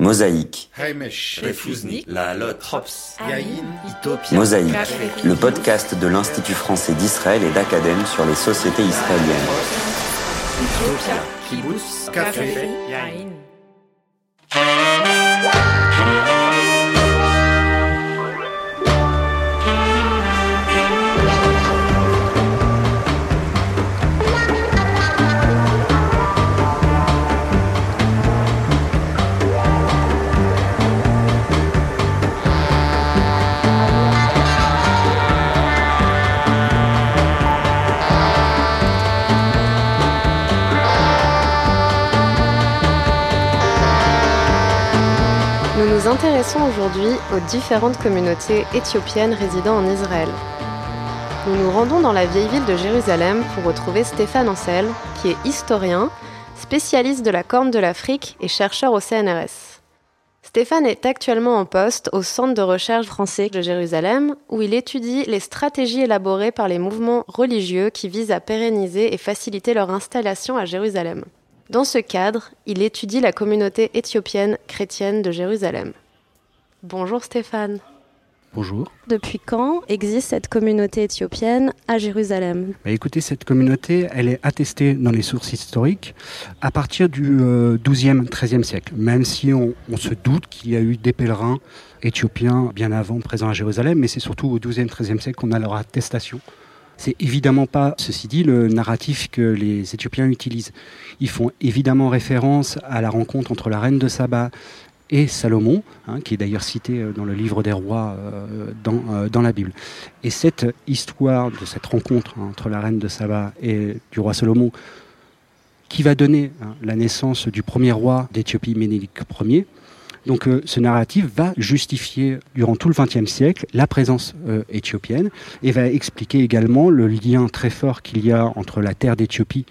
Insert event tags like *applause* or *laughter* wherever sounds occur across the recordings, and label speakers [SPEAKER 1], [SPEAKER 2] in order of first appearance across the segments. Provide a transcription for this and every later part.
[SPEAKER 1] Mosaïque.
[SPEAKER 2] La Lot, Hops,
[SPEAKER 1] Mosaïque, le podcast de l'Institut français d'Israël et d'Acadème sur les sociétés israéliennes.
[SPEAKER 3] Intéressons aujourd'hui aux différentes communautés éthiopiennes résidant en Israël. Nous nous rendons dans la vieille ville de Jérusalem pour retrouver Stéphane Ancel, qui est historien, spécialiste de la Corne de l'Afrique et chercheur au CNRS. Stéphane est actuellement en poste au Centre de recherche français de Jérusalem, où il étudie les stratégies élaborées par les mouvements religieux qui visent à pérenniser et faciliter leur installation à Jérusalem. Dans ce cadre, il étudie la communauté éthiopienne chrétienne de Jérusalem. Bonjour Stéphane.
[SPEAKER 4] Bonjour.
[SPEAKER 3] Depuis quand existe cette communauté éthiopienne à Jérusalem?
[SPEAKER 4] Bah, écoutez, cette communauté, elle est attestée dans les sources historiques à partir du euh, 12e, 13e siècle, même si on, on se doute qu'il y a eu des pèlerins éthiopiens bien avant présents à Jérusalem, mais c'est surtout au 12e, 13e siècle qu'on a leur attestation. C'est évidemment pas, ceci dit, le narratif que les Éthiopiens utilisent. Ils font évidemment référence à la rencontre entre la reine de Saba et Salomon, hein, qui est d'ailleurs cité euh, dans le livre des rois euh, dans, euh, dans la Bible. Et cette histoire de cette rencontre hein, entre la reine de Saba et du roi Salomon, qui va donner hein, la naissance du premier roi d'Éthiopie, Ménélique Ier, donc euh, ce narratif va justifier durant tout le XXe siècle la présence euh, éthiopienne et va expliquer également le lien très fort qu'il y a entre la terre d'Éthiopie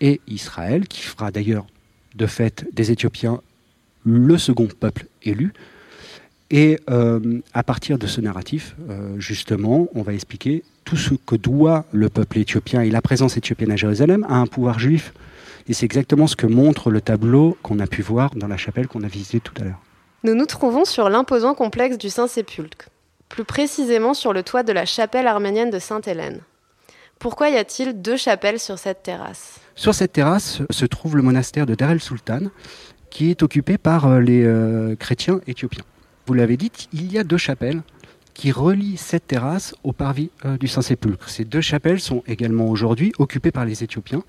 [SPEAKER 4] et Israël, qui fera d'ailleurs de fait des Éthiopiens le second peuple élu. Et euh, à partir de ce narratif, justement, on va expliquer tout ce que doit le peuple éthiopien et la présence éthiopienne à Jérusalem à un pouvoir juif. Et c'est exactement ce que montre le tableau qu'on a pu voir dans la chapelle qu'on a visitée tout à l'heure.
[SPEAKER 3] Nous nous trouvons sur l'imposant complexe du Saint-Sépulcre, plus précisément sur le toit de la chapelle arménienne de Sainte-Hélène. Pourquoi y a-t-il deux chapelles sur cette terrasse?
[SPEAKER 4] Sur cette terrasse se trouve le monastère de Dar el-Sultan, qui est occupé par euh, les euh, chrétiens éthiopiens. Vous l'avez dit, il y a deux chapelles qui relient cette terrasse au parvis euh, du Saint-Sépulcre. Ces deux chapelles sont également aujourd'hui occupées par les Éthiopiens,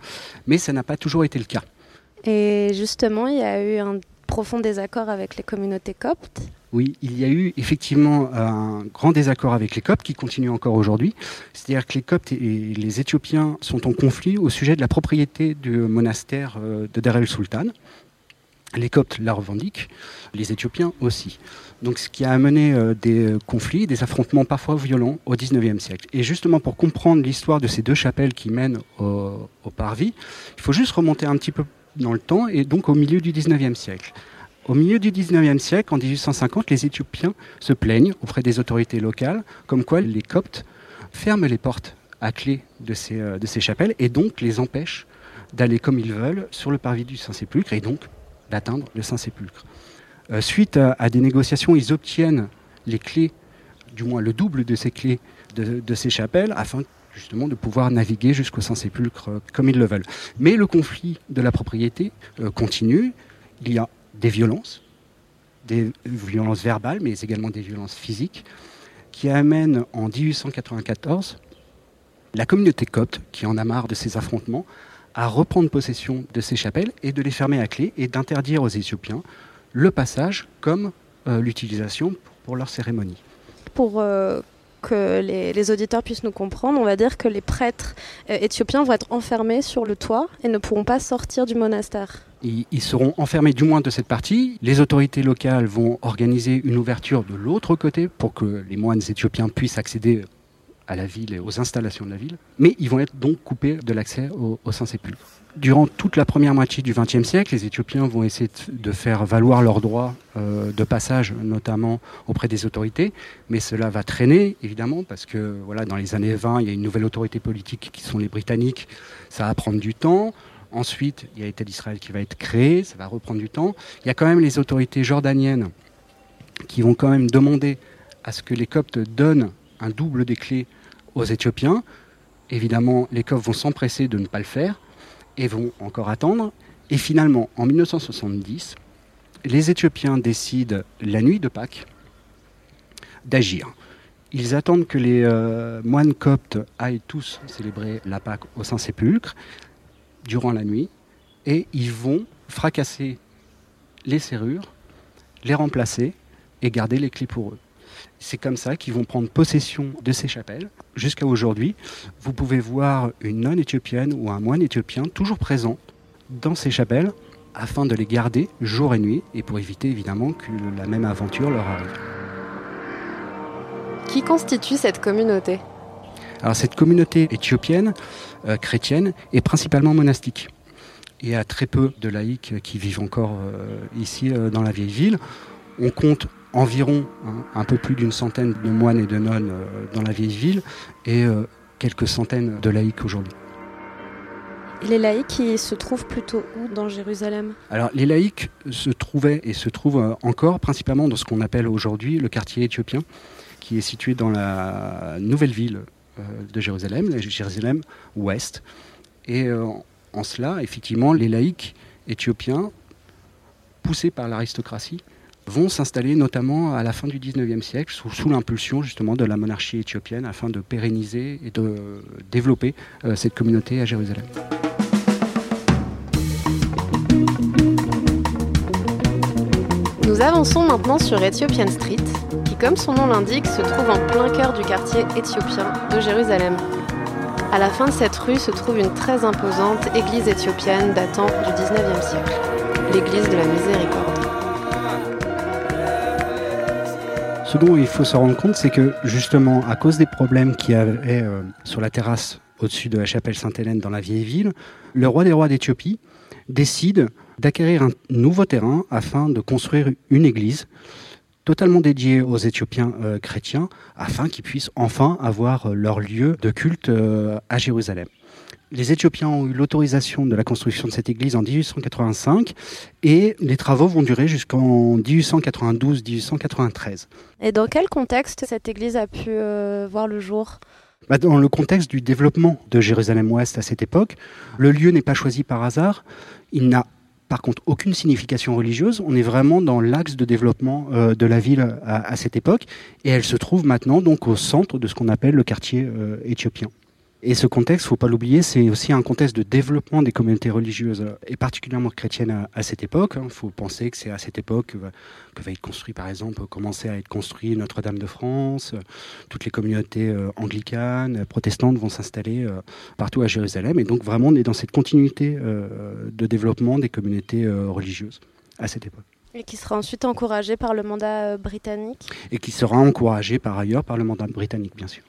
[SPEAKER 4] mais ça n'a pas toujours été le cas.
[SPEAKER 3] Et justement, il y a eu un profond désaccord avec les communautés coptes.
[SPEAKER 4] Oui, il y a eu effectivement un grand désaccord avec les Coptes qui continue encore aujourd'hui. C'est-à-dire que les Coptes et les Éthiopiens sont en conflit au sujet de la propriété du monastère euh, de Dar el-Sultan. Les Coptes la revendiquent, les Éthiopiens aussi. Donc ce qui a amené euh, des conflits, des affrontements parfois violents au XIXe siècle. Et justement pour comprendre l'histoire de ces deux chapelles qui mènent au, parvis, il faut juste remonter un petit peu dans le temps et donc au milieu du XIXe siècle. Au milieu du XIXe siècle, en 1850, les Éthiopiens se plaignent auprès des autorités locales comme quoi les Coptes ferment les portes à clé euh, de ces chapelles et donc les empêchent d'aller comme ils veulent sur le parvis du Saint-Sépulcre et donc d'atteindre le Saint-Sépulcre. Euh, suite à, des négociations, ils obtiennent les clés, du moins le double de ces clés de, de ces chapelles afin justement de pouvoir naviguer jusqu'au Saint-Sépulcre euh, comme ils le veulent. Mais le conflit de la propriété euh, continue. Il y a des violences, des violences verbales, mais également des violences physiques, qui amènent en 1894 la communauté copte, qui en a marre de ces affrontements, à reprendre possession de ces chapelles et de les fermer à clé et d'interdire aux Éthiopiens le passage comme euh, l'utilisation pour, pour leurs cérémonies.
[SPEAKER 3] Pour euh, que les, les, auditeurs puissent nous comprendre, on va dire que les prêtres euh, éthiopiens vont être enfermés sur le toit et ne pourront pas sortir du monastère.
[SPEAKER 4] Ils, ils seront enfermés du moins de cette partie. Les autorités locales vont organiser une ouverture de l'autre côté pour que les moines éthiopiens puissent accéder à la ville et aux installations de la ville, mais ils vont être donc coupés de l'accès au, au Saint-Sépulcre. Durant toute la première moitié du XXe siècle, les Éthiopiens vont essayer de faire valoir leurs droits euh, de passage, notamment auprès des autorités, mais cela va traîner, évidemment, parce que voilà, dans les années 20, il y a une nouvelle autorité politique qui sont les Britanniques, ça va prendre du temps. Ensuite, il y a l'État d'Israël qui va être créé, ça va reprendre du temps. Il y a quand même les autorités jordaniennes qui vont quand même demander à ce que les Coptes donnent un double des clés aux Éthiopiens. Évidemment, les Coptes vont s'empresser de ne pas le faire et vont encore attendre. Et finalement, en 1970, les Éthiopiens décident, la nuit de Pâques, d'agir. Ils attendent que les euh, moines coptes aillent tous célébrer la Pâque au Saint-Sépulcre durant la nuit et ils vont fracasser les serrures, les remplacer et garder les clés pour eux. C'est comme ça qu'ils vont prendre possession de ces chapelles. Jusqu'à aujourd'hui, vous pouvez voir une nonne éthiopienne ou un moine éthiopien toujours présent dans ces chapelles afin de les garder jour et nuit et pour éviter évidemment que la même aventure leur arrive.
[SPEAKER 3] Qui constitue cette communauté?
[SPEAKER 4] Alors cette communauté éthiopienne, euh, chrétienne, est principalement monastique. Il y a très peu de laïcs qui vivent encore euh, ici euh, dans la vieille ville. On compte environ hein, un peu plus d'une centaine de moines et de nonnes dans la vieille ville et quelques centaines de laïcs aujourd'hui.
[SPEAKER 3] Les laïcs se trouvent plutôt où dans Jérusalem?
[SPEAKER 4] Alors les laïcs se trouvaient et se trouvent encore principalement dans ce qu'on appelle aujourd'hui le quartier éthiopien qui est situé dans la nouvelle ville euh, de Jérusalem, la Jérusalem ouest. Et euh, en cela, effectivement, les laïcs éthiopiens, poussés par l'aristocratie, vont s'installer notamment à la fin du 19e siècle sous, l'impulsion justement de la monarchie éthiopienne afin de pérenniser et de développer euh, cette communauté à Jérusalem.
[SPEAKER 3] Nous avançons maintenant sur Ethiopian Street, comme son nom l'indique, se trouve en plein cœur du quartier éthiopien de Jérusalem. À la fin de cette rue se trouve une très imposante église éthiopienne datant du 19e siècle, l'église de la Miséricorde.
[SPEAKER 4] Ce dont il faut se rendre compte, c'est que justement, à cause des problèmes qu'il y avait euh, sur la terrasse au-dessus de la chapelle Sainte-Hélène dans la vieille ville, le roi des rois d'Éthiopie décide d'acquérir un nouveau terrain afin de construire une église totalement dédié aux Éthiopiens euh, chrétiens, afin qu'ils puissent enfin avoir leur lieu de culte euh, à Jérusalem. Les Éthiopiens ont eu l'autorisation de la construction de cette église en 1885 et les travaux vont durer jusqu'en 1892-1893.
[SPEAKER 3] Et dans quel contexte cette église a pu voir le jour?
[SPEAKER 4] Bah, dans le contexte du développement de Jérusalem-Ouest à cette époque, le lieu n'est pas choisi par hasard. Il n'a par contre aucune signification religieuse. On est vraiment dans l'axe de développement euh, de la ville à, cette époque, et elle se trouve maintenant donc au centre de ce qu'on appelle le quartier euh, éthiopien. Et ce contexte, faut pas l'oublier, c'est aussi un contexte de développement des communautés religieuses, et particulièrement chrétiennes à, cette époque. Il hein. faut penser que c'est à cette époque que va, être construit, par exemple, commencer à être construit Notre-Dame de France. Toutes les communautés euh, anglicanes, protestantes vont s'installer euh, partout à Jérusalem. Et donc vraiment, on est dans cette continuité euh, de développement des communautés religieuses à cette époque.
[SPEAKER 3] Et qui sera ensuite encouragé par le mandat britannique?
[SPEAKER 4] Et qui sera encouragé par ailleurs par le mandat britannique, bien sûr.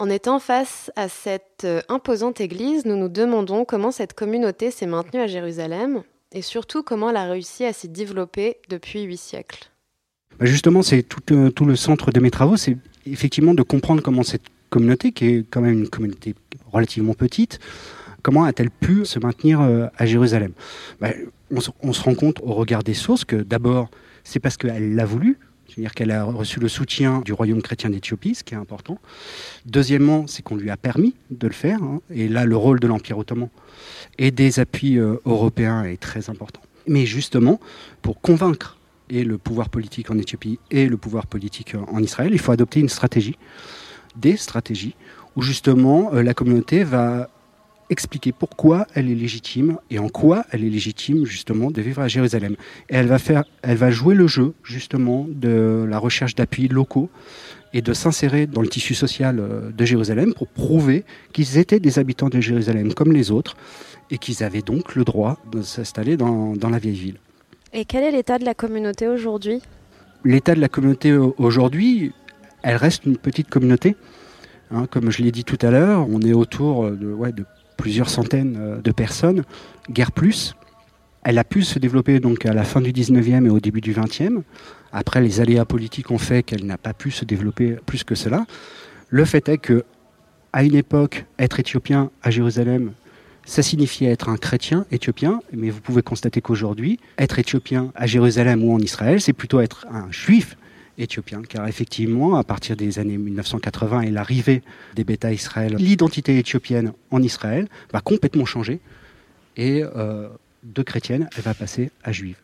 [SPEAKER 3] En étant face à cette euh, imposante église, nous nous demandons comment cette communauté s'est maintenue à Jérusalem et surtout comment elle a réussi à s'y développer depuis huit siècles.
[SPEAKER 4] Bah, justement, c'est tout, le centre de mes travaux, c'est effectivement de comprendre comment cette communauté, qui est quand même une communauté relativement petite, comment a-t-elle pu se maintenir euh, à Jérusalem? Bah, on, se rend compte au regard des sources que d'abord, c'est parce qu'elle l'a voulu, c'est-à-dire qu'elle a reçu le soutien du royaume chrétien d'Éthiopie, ce qui est important. Deuxièmement, c'est qu'on lui a permis de le faire. Hein. et là, le rôle de l'Empire ottoman et des appuis euh, européens est très important. Mais justement, pour convaincre et le pouvoir politique en Éthiopie et le pouvoir politique en Israël, il faut adopter une stratégie, des stratégies, où justement euh, la communauté va expliquer pourquoi elle est légitime et en quoi elle est légitime justement de vivre à Jérusalem. Et elle va faire, elle va jouer le jeu justement de la recherche d'appuis locaux et de s'insérer dans le tissu social euh, de Jérusalem pour prouver qu'ils étaient des habitants de Jérusalem comme les autres et qu'ils avaient donc le droit de s'installer dans, dans la vieille ville.
[SPEAKER 3] Et quel est l'état de la communauté aujourd'hui?
[SPEAKER 4] L'état de la communauté aujourd'hui, elle reste une petite communauté. Hein, comme je l'ai dit tout à l'heure, on est autour de, ouais, de plusieurs centaines euh, de personnes, guère plus. Elle a pu se développer donc à la fin du 19e et au début du 20e. Après, les aléas politiques ont fait qu'elle n'a pas pu se développer plus que cela. Le fait est que, à une époque, être éthiopien à Jérusalem, ça signifiait être un chrétien éthiopien, mais vous pouvez constater qu'aujourd'hui, être éthiopien à Jérusalem ou en Israël, c'est plutôt être un juif éthiopien, car effectivement, à partir des années 1980 et l'arrivée des bêta Israël, l'identité éthiopienne en Israël va complètement changer et euh, de chrétienne, elle va passer à juive.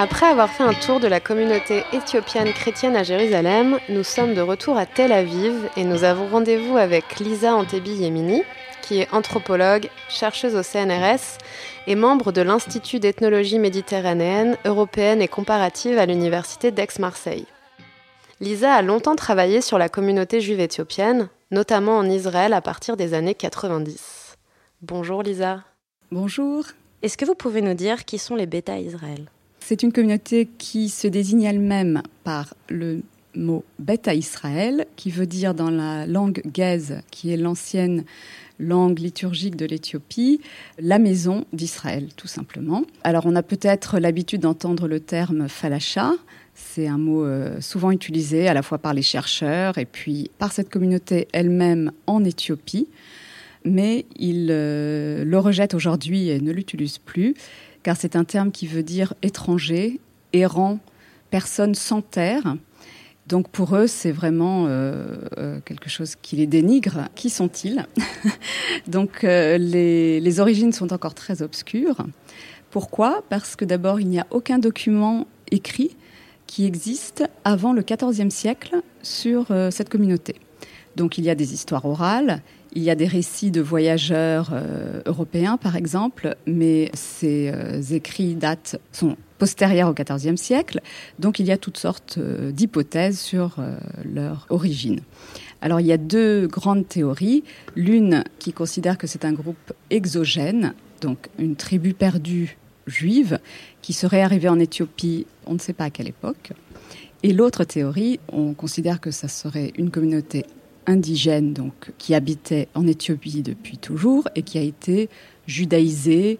[SPEAKER 3] Après avoir fait un tour de la communauté éthiopienne chrétienne à Jérusalem, nous sommes de retour à Tel Aviv et nous avons rendez-vous avec Lisa Antebi Yemini, qui est anthropologue, chercheuse au CNRS et membre de l'Institut d'ethnologie méditerranéenne, européenne et comparative à l'Université d'Aix-Marseille. Lisa a longtemps travaillé sur la communauté juive éthiopienne, notamment en Israël à partir des années 90. Bonjour Lisa.
[SPEAKER 5] Bonjour.
[SPEAKER 3] Est-ce que vous pouvez nous dire qui sont les Bêta Israël?
[SPEAKER 5] C'est une communauté qui se désigne elle-même par le mot Beta Israël, qui veut dire dans la langue gaze, qui est l'ancienne langue liturgique de l'Éthiopie, la maison d'Israël, tout simplement. Alors on a peut-être l'habitude d'entendre le terme falasha, c'est un mot euh, souvent utilisé à la fois par les chercheurs et puis par cette communauté elle-même en Éthiopie, mais ils euh, le rejettent aujourd'hui et ne l'utilisent plus car c'est un terme qui veut dire étranger, errant, personne sans terre. Donc pour eux, c'est vraiment euh, euh, quelque chose qui les dénigre. Qui sont-ils *laughs* Donc euh, les, les, origines sont encore très obscures. Pourquoi? Parce que d'abord, il n'y a aucun document écrit qui existe avant le XIVe siècle sur cette communauté. Donc il y a des histoires orales, il y a des récits de voyageurs euh, européens, par exemple, mais ces euh, écrits datent, sont postérieurs au XIVe siècle, donc il y a toutes sortes euh, d'hypothèses sur leur origine. Alors il y a deux grandes théories. L'une qui considère que c'est un groupe exogène, donc une tribu perdue juive, qui serait arrivée en Éthiopie, on ne sait pas à quelle époque. Et l'autre théorie, on considère que ça serait une communauté indigène donc, qui habitait en Éthiopie depuis toujours et qui a été judaïsée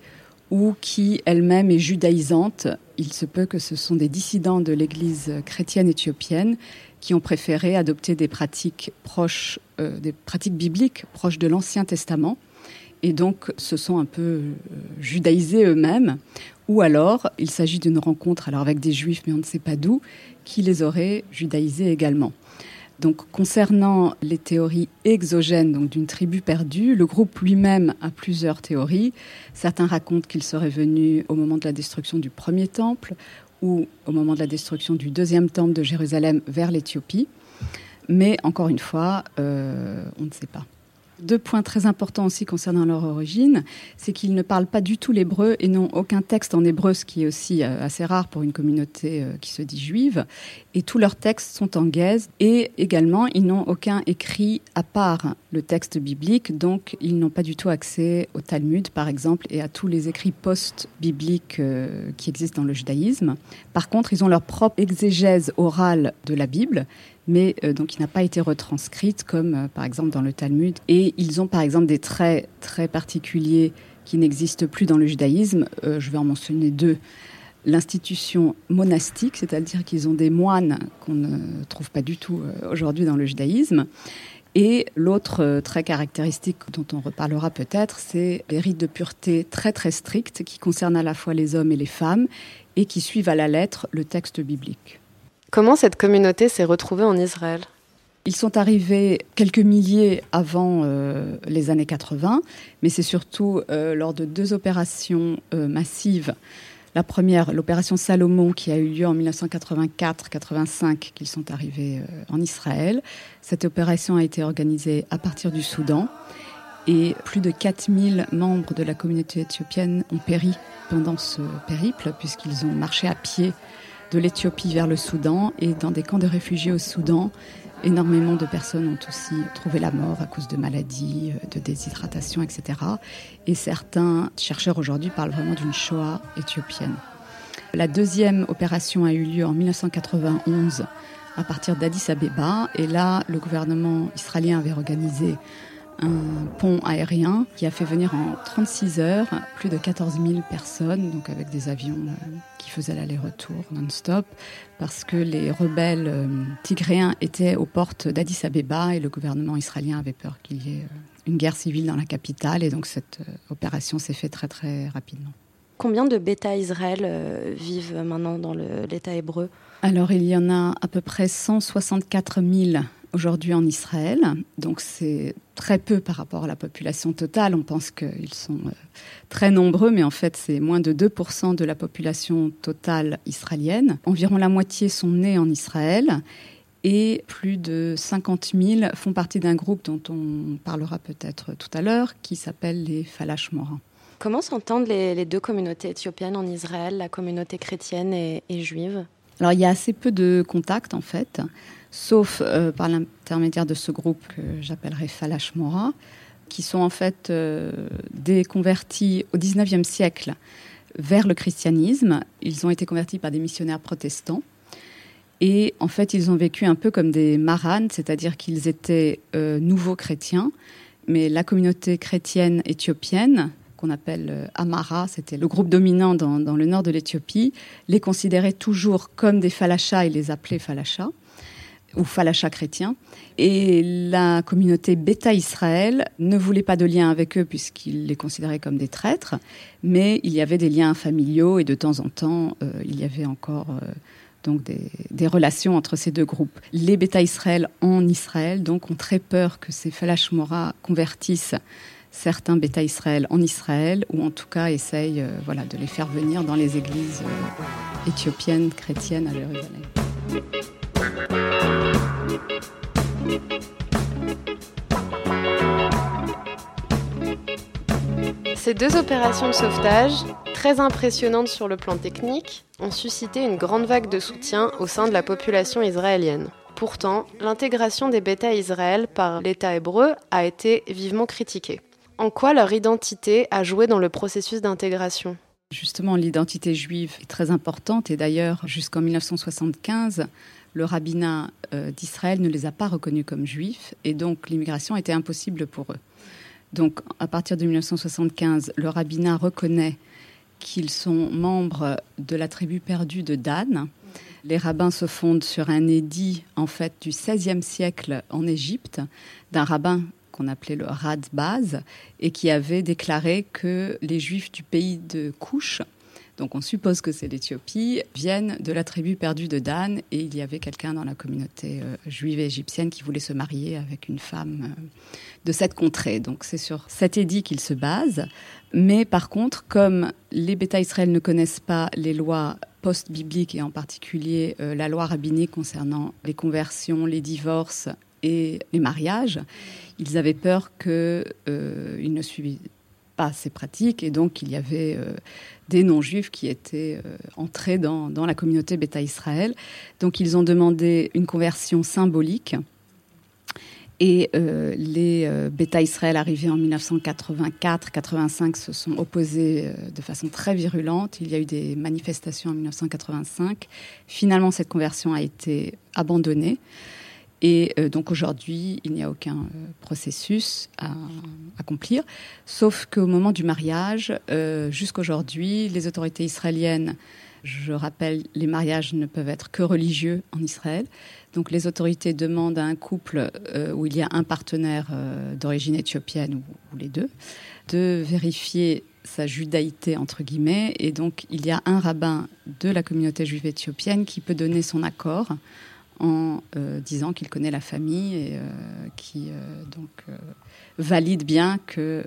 [SPEAKER 5] ou qui elle-même est judaïsante. Il se peut que ce sont des dissidents de l'Église chrétienne éthiopienne qui ont préféré adopter des pratiques proches, euh, des pratiques bibliques proches de l'Ancien Testament, et donc se sont un peu euh, judaïsés eux-mêmes. Ou alors, il s'agit d'une rencontre alors avec des juifs, mais on ne sait pas d'où, qui les auraient judaïsés également. Donc, concernant les théories exogènes donc d'une tribu perdue, le groupe lui-même a plusieurs théories. Certains racontent qu'il serait venu au moment de la destruction du premier temple ou au moment de la destruction du deuxième temple de Jérusalem vers l'Éthiopie. Mais encore une fois, euh, on ne sait pas. Deux points très importants aussi concernant leur origine, c'est qu'ils ne parlent pas du tout l'hébreu et n'ont aucun texte en hébreu, ce qui est aussi euh, assez rare pour une communauté euh, qui se dit juive. Et tous leurs textes sont en gaze et également ils n'ont aucun écrit à part le texte biblique, donc ils n'ont pas du tout accès au Talmud par exemple et à tous les écrits post-bibliques euh, qui existent dans le judaïsme. Par contre, ils ont leur propre exégèse orale de la Bible mais euh, donc qui n'a pas été retranscrite comme euh, par exemple dans le Talmud. Et ils ont par exemple des traits très particuliers qui n'existent plus dans le judaïsme. Euh, je vais en mentionner deux. L'institution monastique, c'est-à-dire qu'ils ont des moines qu'on ne trouve pas du tout aujourd'hui dans le judaïsme. Et l'autre trait caractéristique dont on reparlera peut-être, c'est les rites de pureté très très stricts qui concernent à la fois les hommes et les femmes et qui suivent à la lettre le texte biblique.
[SPEAKER 3] Comment cette communauté s'est retrouvée en Israël?
[SPEAKER 5] Ils sont arrivés quelques milliers avant euh, les années 80, mais c'est surtout euh, lors de deux opérations euh, massives. La première, l'opération Salomon, qui a eu lieu en 1984-85, qu'ils sont arrivés en Israël. Cette opération a été organisée à partir du Soudan et plus de 4000 membres de la communauté éthiopienne ont péri pendant ce périple, puisqu'ils ont marché à pied de l'Éthiopie vers le Soudan et dans des camps de réfugiés au Soudan, énormément de personnes ont aussi trouvé la mort à cause de maladies, euh, de déshydratation, etc. Et certains chercheurs aujourd'hui parlent vraiment d'une Shoah éthiopienne. La deuxième opération a eu lieu en 1991 à partir d'Addis Abeba. Et là, le gouvernement israélien avait organisé un pont aérien qui a fait venir en 36 heures plus de 14 000 personnes, donc avec des avions euh, qui faisaient l'aller-retour non-stop, parce que les rebelles euh, tigréens étaient aux portes d'Addis Abeba et le gouvernement israélien avait peur qu'il y ait euh, une guerre civile dans la capitale, et donc cette opération s'est faite très très rapidement.
[SPEAKER 3] Combien de bêta Israël vivent maintenant dans l'État hébreu?
[SPEAKER 5] Alors il y en a à peu près 164 000 aujourd'hui en Israël. Donc c'est très peu par rapport à la population totale. On pense qu'ils sont euh, très nombreux, mais en fait c'est moins de 2% de la population totale israélienne. Environ la moitié sont nés en Israël et plus de 50 000 font partie d'un groupe dont on parlera peut-être tout à l'heure, qui s'appelle les Falash Morins.
[SPEAKER 3] Comment s'entendent les, deux communautés éthiopiennes en Israël, la communauté chrétienne et juive?
[SPEAKER 5] Alors il y a assez peu de contacts en fait sauf euh, par l'intermédiaire de ce groupe que j'appellerai Falash Mora, qui sont en fait euh, des convertis au XIXe siècle vers le christianisme. Ils ont été convertis par des missionnaires protestants. Et en fait, ils ont vécu un peu comme des maranes, c'est-à-dire qu'ils étaient euh, nouveaux chrétiens, mais la communauté chrétienne éthiopienne, qu'on appelle Amara, c'était le groupe dominant dans, le nord de l'Éthiopie, les considérait toujours comme des falachas et les appelait falachas ou falachas chrétiens. Et la communauté Beta Israël ne voulait pas de lien avec eux puisqu'ils les considéraient comme des traîtres, mais il y avait des liens familiaux et de temps en temps, euh, il y avait encore euh, donc des, relations entre ces deux groupes. Les Beta Israël en Israël donc ont très peur que ces Falash Mora convertissent certains Beta Israël en Israël ou en tout cas essayent euh, voilà, de les faire venir dans les églises éthiopiennes chrétiennes à Jérusalem.
[SPEAKER 3] Ces deux opérations de sauvetage, très impressionnantes sur le plan technique, ont suscité une grande vague de soutien au sein de la population israélienne. Pourtant, l'intégration des bêta Israël par l'État hébreu a été vivement critiquée. En quoi leur identité a joué dans le processus d'intégration?
[SPEAKER 5] Justement, l'identité juive est très importante et d'ailleurs, jusqu'en 1975, le rabbinat euh, d'Israël ne les a pas reconnus comme juifs et donc l'immigration était impossible pour eux. Donc à partir de 1975, le rabbinat reconnaît qu'ils sont membres de la tribu perdue de Dan. Les rabbins se fondent sur un édit en fait du XVIe siècle en Égypte d'un rabbin qu'on appelait le Radbaz et qui avait déclaré que les juifs du pays de Couche donc on suppose que c'est l'Éthiopie, viennent de la tribu perdue de Dan et il y avait quelqu'un dans la communauté euh, juive et égyptienne qui voulait se marier avec une femme euh, de cette contrée. Donc c'est sur cet édit qu'il se base. Mais par contre, comme les bêta Israël ne connaissent pas les lois post-bibliques et en particulier euh, la loi rabbinique concernant les conversions, les divorces et les mariages, ils avaient peur qu'ils ne suivent pas ces pratiques et donc il y avait des non-juifs qui étaient euh, entrés dans, la communauté Bêta Israël. Donc ils ont demandé une conversion symbolique. Et euh, les euh, Bêta Israël arrivés en 1984-85 se sont opposés de façon très virulente. Il y a eu des manifestations en 1985. Finalement, cette conversion a été abandonnée. Et euh, donc aujourd'hui, il n'y a aucun euh, processus à accomplir, sauf qu'au moment du mariage, euh, jusqu'aujourd'hui, les autorités israéliennes, je rappelle, les mariages ne peuvent être que religieux en Israël. Donc les autorités demandent à un couple où il y a un partenaire d'origine éthiopienne ou, ou, les deux de vérifier sa judaïté entre guillemets. Et donc il y a un rabbin de la communauté juive éthiopienne qui peut donner son accord en euh, disant qu'il connaît la famille et euh, qui euh, donc valide bien que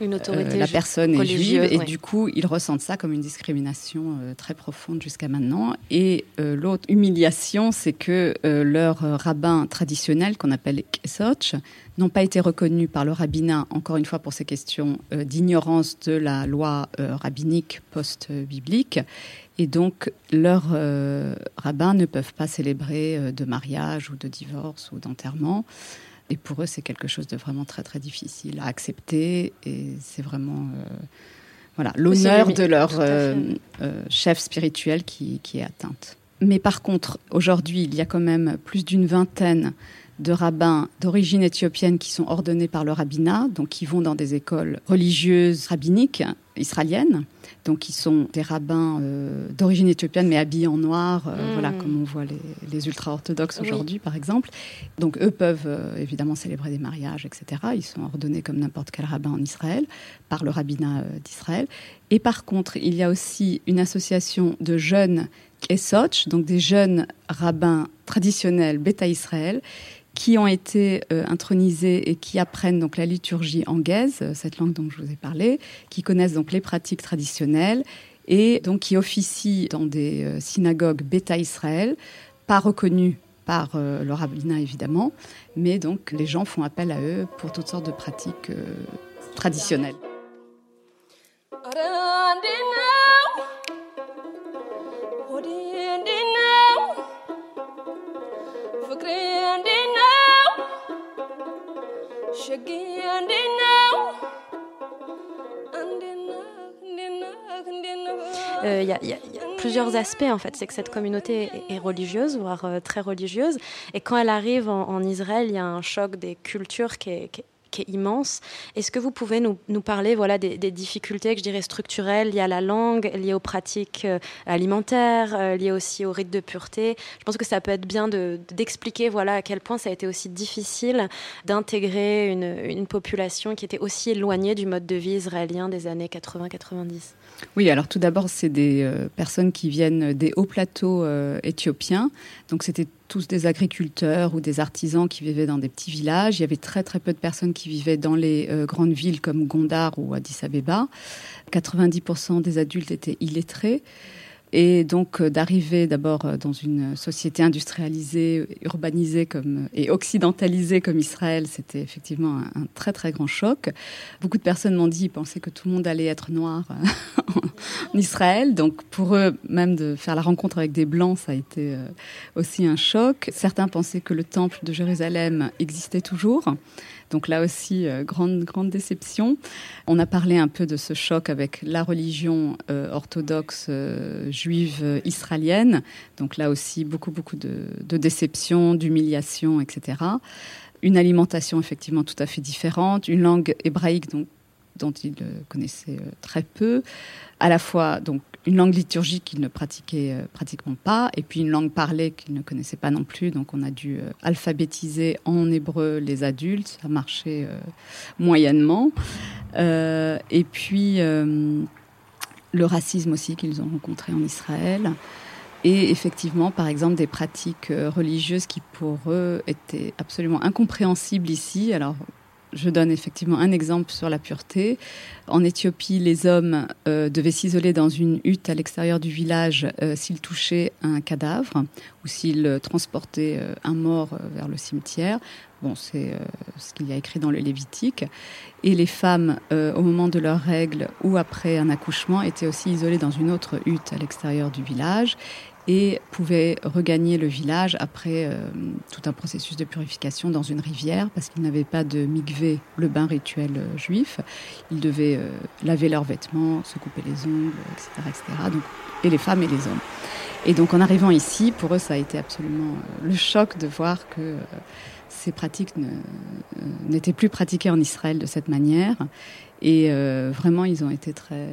[SPEAKER 5] une autorité la personne est juive et du coup ils ressentent ça comme une discrimination très profonde jusqu'à maintenant. Et l'autre humiliation c'est que leurs rabbins traditionnels qu'on appelle Kesoch n'ont pas été reconnus par le rabbinat encore une fois pour ces questions d'ignorance de la loi rabbinique post-biblique. Et donc, leurs euh, rabbins ne peuvent pas célébrer euh, de mariage ou de divorce ou d'enterrement. Et pour eux, c'est quelque chose de vraiment très très difficile à accepter. Et c'est vraiment euh, voilà, l'honneur de leur chef spirituel qui, qui est atteinte. Mais par contre, aujourd'hui, il y a quand même plus d'une vingtaine de rabbins d'origine éthiopienne qui sont ordonnés par le rabbinat, donc qui vont dans des écoles religieuses rabbiniques israéliennes, donc qui sont des rabbins euh, d'origine éthiopienne mais habillés en noir, euh, hmm. voilà comme on voit les, ultra-orthodoxes aujourd'hui par exemple. Donc eux peuvent euh, évidemment célébrer des mariages, etc. Ils sont ordonnés comme n'importe quel rabbin en Israël par le rabbinat d'Israël. Et par contre, il y a aussi une association de jeunes Kessoch, donc des jeunes rabbins traditionnels Beta Israël, qui ont été euh, intronisés et qui apprennent donc la liturgie anglaise, euh, cette langue dont je vous ai parlé, qui connaissent donc les pratiques traditionnelles et donc qui officient dans des euh, synagogues Beta Israël, pas reconnues par le rabbinat évidemment, mais donc les gens font appel à eux pour toutes sortes de pratiques traditionnelles.
[SPEAKER 3] Il y, a plusieurs aspects en fait. C'est que cette communauté est, religieuse, voire euh, très religieuse. Et quand elle arrive en, Israël, il y a un choc des cultures qui qui est qui est immense. Est-ce que vous pouvez nous, parler voilà, des, difficultés que je dirais structurelles liées à la langue, liées aux pratiques euh, alimentaires, euh, liées aussi au rite de pureté? Je pense que ça peut être bien d'expliquer voilà, à quel point ça a été aussi difficile d'intégrer une, une population qui était aussi éloignée du mode de vie israélien des années 80-90.
[SPEAKER 5] Oui, alors tout d'abord, c'est des euh, personnes qui viennent des hauts plateaux éthiopiens. Donc c'était tous des agriculteurs ou des artisans qui vivaient dans des petits villages. Il y avait très très peu de personnes qui vivaient dans les euh, grandes villes comme Gondar ou Addis Abeba. 90% des adultes étaient illettrés. Et donc euh, d'arriver d'abord euh, dans une société industrialisée, urbanisée comme, et occidentalisée comme Israël, c'était effectivement un, très très grand choc. Beaucoup de personnes m'ont dit, ils pensaient que tout le monde allait être noir *laughs* en Israël. Donc pour eux, même de faire la rencontre avec des blancs, ça a été euh, aussi un choc. Certains pensaient que le temple de Jérusalem existait toujours. Donc là aussi, euh, grande, grande déception. On a parlé un peu de ce choc avec la religion euh, orthodoxe euh, juive israélienne. Donc là aussi, beaucoup, beaucoup de, de déception, d'humiliation, etc. Une alimentation effectivement tout à fait différente, une langue hébraïque donc, dont il connaissait très peu, à la fois donc une langue liturgique qu'il ne pratiquait euh, pratiquement pas, et puis une langue parlée qu'il ne connaissait pas non plus. Donc on a dû euh, alphabétiser en hébreu les adultes, ça marchait euh, moyennement. et puis le racisme aussi qu'ils ont rencontré en Israël. Et effectivement, par exemple, des pratiques religieuses qui pour eux étaient absolument incompréhensibles ici. Alors, je donne effectivement un exemple sur la pureté. En Éthiopie, les hommes euh, devaient s'isoler dans une hutte à l'extérieur du village euh, s'ils touchaient un cadavre ou s'ils transportaient euh, un mort vers le cimetière. Bon, c'est ce qu'il y a écrit dans le Lévitique. Et les femmes, au moment de leurs règles ou après un accouchement, étaient aussi isolées dans une autre hutte à l'extérieur du village et pouvaient regagner le village après euh, tout un processus de purification dans une rivière parce qu'ils n'avaient pas de mikvé, le bain rituel euh, juif. Ils devaient euh, laver leurs vêtements, se couper les ongles, etc. etc. Donc, et les femmes et les hommes. Et donc en arrivant ici, pour eux, ça a été absolument le choc de voir que ces pratiques n'étaient plus pratiquées en Israël de cette manière et euh, vraiment, ils ont été très,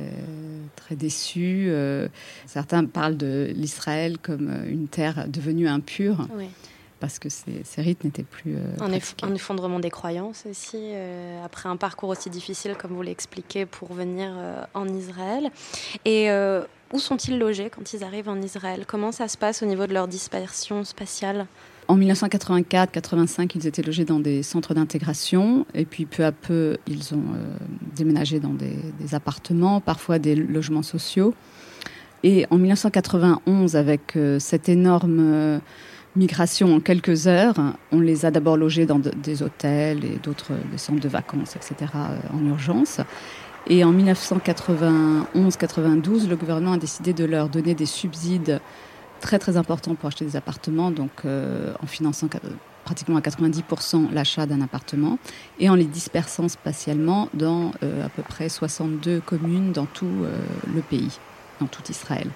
[SPEAKER 5] très déçus. Euh, certains parlent de l'Israël comme une terre devenue impure. Parce que ces, rites n'étaient plus. Euh,
[SPEAKER 3] un, effondrement des croyances aussi, après un parcours aussi difficile, comme vous l'expliquez, pour venir en Israël. Et où sont-ils logés quand ils arrivent en Israël? Comment ça se passe au niveau de leur dispersion spatiale?
[SPEAKER 5] En 1984-85, ils étaient logés dans des centres d'intégration et puis peu à peu, ils ont euh, déménagé dans des, appartements, parfois des logements sociaux. Et en 1991, avec euh, cette énorme euh, migration en quelques heures, on les a d'abord logés dans des hôtels et d'autres centres de vacances, etc., en urgence. Et en 1991-92, le gouvernement a décidé de leur donner des subsides très très important pour acheter des appartements, donc euh, en finançant pratiquement à 90% l'achat d'un appartement et en les dispersant spatialement dans euh, à peu près 62 communes dans tout euh, le pays, dans tout Israël.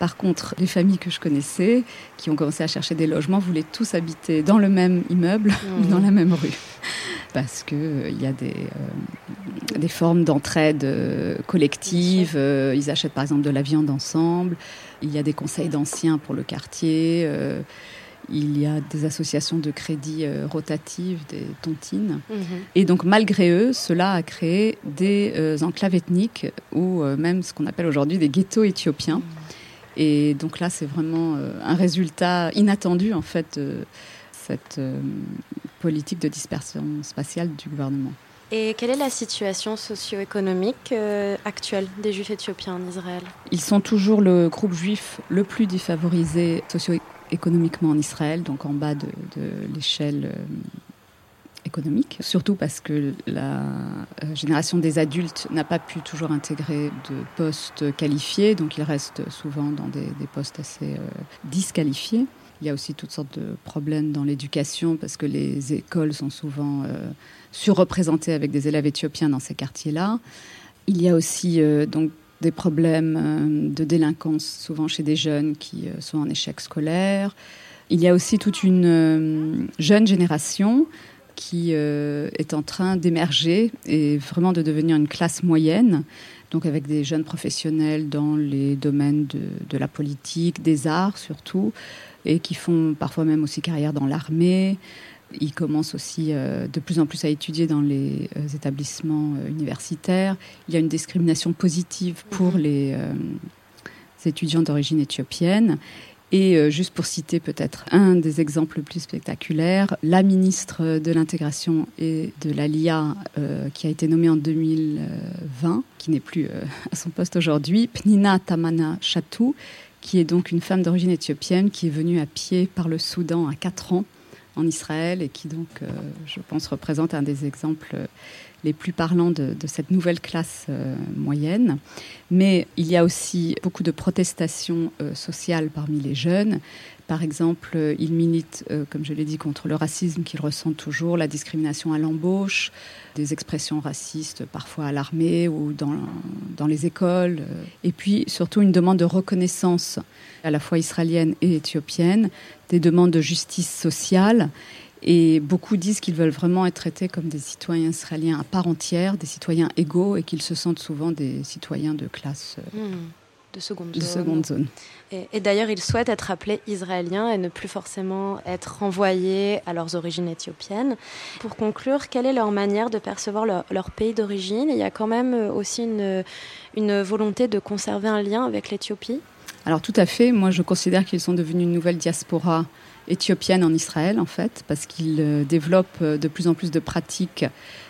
[SPEAKER 5] Par contre, les familles que je connaissais, qui ont commencé à chercher des logements, voulaient tous habiter dans le même immeuble, mmh. dans la même rue. Parce qu'il euh, il y a des, des formes d'entraide collective. ils achètent par exemple de la viande ensemble. Il y a des conseils d'anciens pour le quartier. Il y a des associations de crédit euh, rotatives, des tontines. Mhm. Et donc, malgré eux, cela a créé des euh, enclaves ethniques ou euh, même ce qu'on appelle aujourd'hui des ghettos éthiopiens. Mhm. Et donc là, c'est vraiment un résultat inattendu, en fait, de cette politique de dispersion spatiale du gouvernement.
[SPEAKER 3] Et quelle est la situation socio-économique actuelle des Juifs éthiopiens en Israël?
[SPEAKER 5] Ils sont toujours le groupe juif le plus défavorisé socio économiquement en Israël, donc en bas de, l'échelle euh, économique, surtout parce que la euh, génération des adultes n'a pas pu toujours intégrer de postes qualifiés, donc ils restent souvent dans des, postes assez euh, disqualifiés. Il y a aussi toutes sortes de problèmes dans l'éducation parce que les écoles sont souvent surreprésentées avec des élèves éthiopiens dans ces quartiers-là. Il y a aussi donc des problèmes euh, de délinquance, souvent chez des jeunes qui euh, sont en échec scolaire. Il y a aussi toute une euh, jeune génération qui est en train d'émerger et vraiment de devenir une classe moyenne, donc avec des jeunes professionnels dans les domaines de, de la politique, des arts surtout, et qui font parfois même aussi carrière dans l'armée, il commence aussi euh, de plus en plus à étudier dans les euh, établissements euh, universitaires. Il y a une discrimination positive pour mhm. les étudiants d'origine éthiopienne. Et juste pour citer peut-être un des exemples les plus spectaculaires, la ministre de l'intégration et de l'ALIA, qui a été nommée en 2020, qui n'est plus à son poste aujourd'hui, Pnina Tamana Chatou, qui est donc une femme d'origine éthiopienne qui est venue à pied par le Soudan à 4 ans en Israël et qui donc, euh, je pense, représente un des exemples les plus parlants de, cette nouvelle classe euh, moyenne. Mais il y a aussi beaucoup de protestations euh, sociales parmi les jeunes. Par exemple, ils militent, comme je l'ai dit, contre le racisme qu'ils ressentent toujours, la discrimination à l'embauche, des expressions racistes parfois à l'armée ou dans, dans les écoles. Et puis surtout une demande de reconnaissance à la fois israélienne et éthiopienne, des demandes de justice sociale. Et beaucoup disent qu'ils veulent vraiment être traités comme des citoyens israéliens à part entière, des citoyens égaux, et qu'ils se sentent souvent des citoyens de classe euh, hmm.
[SPEAKER 3] de seconde
[SPEAKER 5] de zone. Seconde zone.
[SPEAKER 3] Et, d'ailleurs, ils souhaitent être appelés Israéliens et ne plus forcément être renvoyés à leurs origines éthiopiennes. Pour conclure, quelle est leur manière de percevoir leur, pays d'origine? Il y a quand même euh, aussi une, une volonté de conserver un lien avec l'Éthiopie?
[SPEAKER 5] Alors tout à fait, moi je considère qu'ils sont devenus une nouvelle diaspora éthiopienne en Israël en fait, parce qu'ils euh, développent euh, de plus en plus de pratiques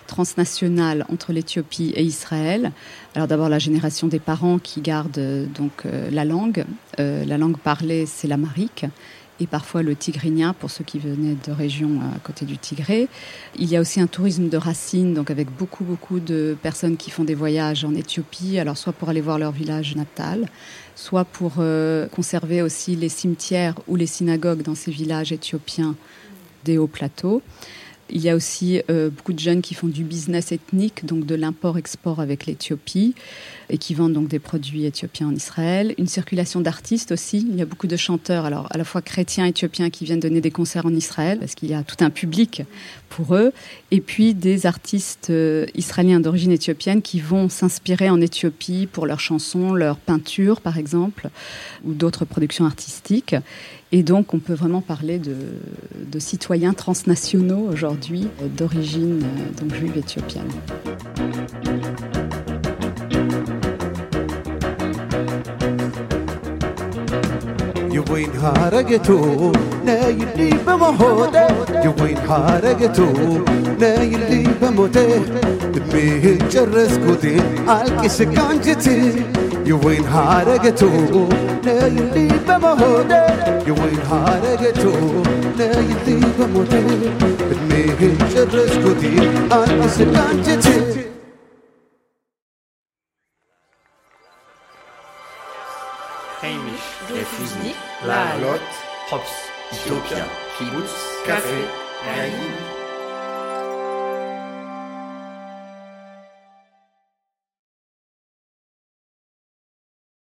[SPEAKER 5] transnationales entre l'Éthiopie et Israël. Alors d'abord la génération des parents qui gardent euh, donc la langue, la langue parlée c'est l'amarique et parfois le tigrinien pour ceux qui venaient de régions à côté du Tigré. Il y a aussi un tourisme de racines, donc avec beaucoup beaucoup de personnes qui font des voyages en Éthiopie, alors soit pour aller voir leur village natal, soit pour euh, conserver aussi les cimetières ou les synagogues dans ces villages éthiopiens des hauts plateaux. Il y a aussi euh, beaucoup de jeunes qui font du business ethnique, donc de l'import-export avec l'Éthiopie, et qui vendent donc des produits éthiopiens en Israël. Une circulation d'artistes aussi. Il y a beaucoup de chanteurs, alors à la fois chrétiens éthiopiens qui viennent donner des concerts en Israël, parce qu'il y a tout un public et puis des artistes euh, israéliens d'origine éthiopienne qui vont s'inspirer en Éthiopie pour leurs chansons, leurs peintures par exemple, ou d'autres productions artistiques. Et donc, on peut vraiment parler de, citoyens transnationaux aujourd'hui, d'origine euh, juive éthiopienne.
[SPEAKER 6] يوين حرقته نايلي بمهوده يوين حرقته نايلي بموته دميه جرسكوتي عالكس كانجتي
[SPEAKER 2] يوين
[SPEAKER 6] حرقته نايلي بمهوده يوين حرقته نايلي بموته دميه جرسكوتي عالكس كانجتي
[SPEAKER 2] Refusnik, Lalot, Hops. Ethiopia, Kibbutz, Café, Haïm,